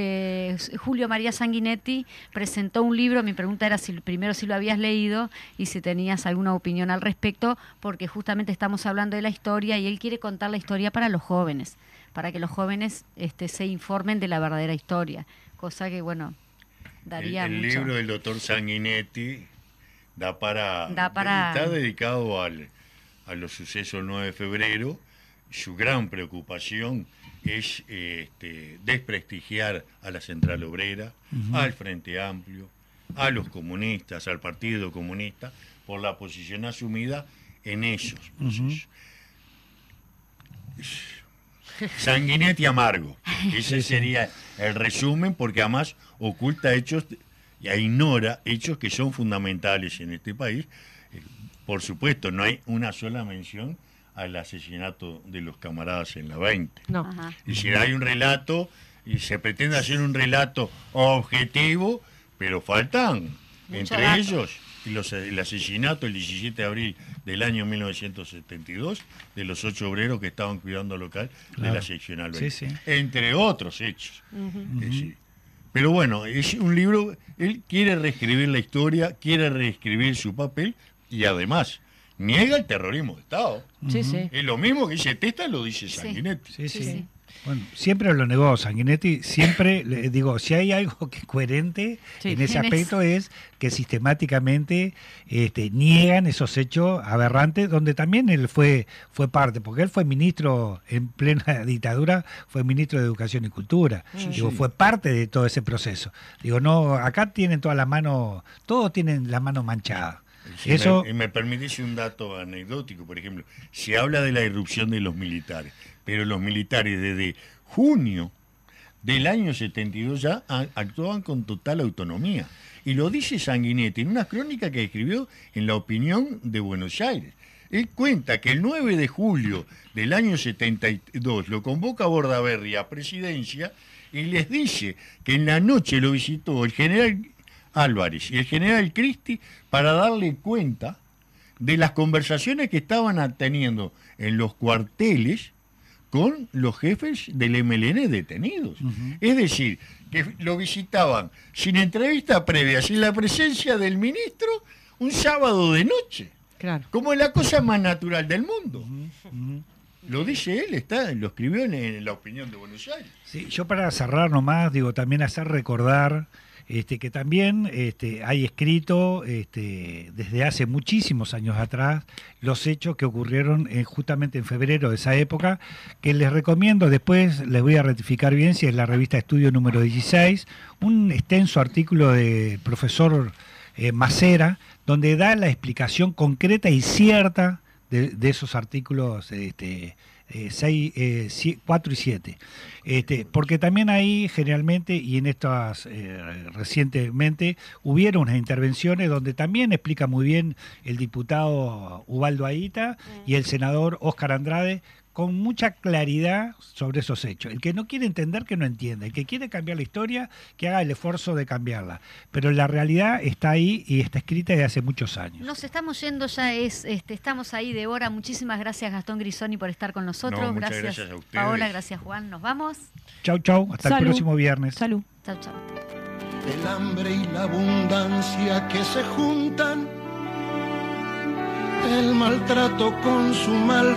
A: Julio María Sanguinetti presentó un libro, mi pregunta era si primero si lo habías leído y si tenías alguna opinión al respecto, porque justamente estamos hablando de la historia y él quiere contar la historia para los jóvenes, para que los jóvenes este, se informen de la verdadera historia, cosa que bueno, daría
F: el, el
A: mucho.
F: libro del doctor Sanguinetti da para,
A: Da para-
F: está dedicado al, a los sucesos del 9 de febrero. Su gran preocupación es eh, este, desprestigiar a la Central Obrera, al Frente Amplio, a los comunistas, al Partido Comunista, por la posición asumida en esos procesos. Sanguinetti amargo. Ese sería el resumen, porque además oculta hechos y ignora hechos que son fundamentales en este país. Eh, Por supuesto, no hay una sola mención al asesinato de los camaradas en la 20.
B: No.
A: Ajá.
F: Y si hay un relato, y se pretende hacer un relato objetivo, pero faltan,
A: Mucho
F: entre
A: dato.
F: ellos, los- el asesinato el 17 de abril del año 1972 de los ocho obreros que estaban cuidando el local de la seccional
C: Sí,
F: 20,
C: sí.
F: entre otros hechos. Eh, sí. Pero bueno, es un libro, él quiere reescribir la historia, quiere reescribir su papel y además niega el terrorismo de Estado.
B: Sí, sí.
F: Es lo mismo que dice Testa, lo dice. Sanguinetti.
C: Sí, sí.
A: Sí, sí.
C: Bueno, siempre lo negó Sanguinetti, siempre le digo, si hay algo que es coherente
B: Sí.
C: en ese aspecto es que sistemáticamente este, niegan esos hechos aberrantes, donde también él fue, fue parte, porque él fue ministro en plena dictadura, fue ministro de Educación y Cultura, digo,
F: sí.
C: fue parte de todo ese proceso. Digo, no, acá tienen toda la mano, todos tienen la mano manchada.
F: Si
C: Eso,
F: me, me permitís un dato anecdótico, por ejemplo, se habla de la irrupción de los militares, pero los militares desde junio del año 72 ya actuaban con total autonomía. Y lo dice Sanguinetti en una crónica que escribió en La Opinión de Buenos Aires. Él cuenta que el 9 de julio del año 72 lo convoca a Bordaberry a presidencia y les dice que en la noche lo visitó el general Álvarez y el general Cristi para darle cuenta de las conversaciones que estaban teniendo en los cuarteles con los jefes del MLN detenidos. Es decir, que lo visitaban sin entrevista previa, sin la presencia del ministro, un sábado de noche,
B: Claro.
F: como la cosa más natural del mundo. Lo dice él, está, lo escribió en, en la opinión de Buenos Aires.
C: Sí, yo para cerrar nomás, digo, también hacer recordar este, que también este, hay escrito este, desde hace muchísimos años atrás los hechos que ocurrieron en- justamente en febrero de esa época, que les recomiendo, después les voy a rectificar bien si es la revista Estudio número 16, un extenso artículo del profesor eh, Macera, donde da la explicación concreta y cierta de, de esos artículos este, 4 y 7. Este, porque también ahí generalmente y en estas eh, recientemente hubieron unas intervenciones donde también explica muy bien el diputado Ubaldo Aita y el senador Óscar Andrade con mucha claridad sobre esos hechos. El que no quiere entender, que no entienda. El que quiere cambiar la historia, que haga el esfuerzo de cambiarla. Pero la realidad está ahí y está escrita desde hace muchos años.
A: Nos estamos yendo ya, es, este, estamos ahí de hora. Muchísimas gracias Gastón Grisoni por estar con nosotros.
F: No, muchas
A: gracias,
F: gracias a ustedes.
A: Paola, gracias Juan. Nos vamos.
C: Chau, chau. Hasta el próximo viernes.
B: Salud.
A: Chau, chau.
E: el hambre y la abundancia que se juntan, el maltrato con su mal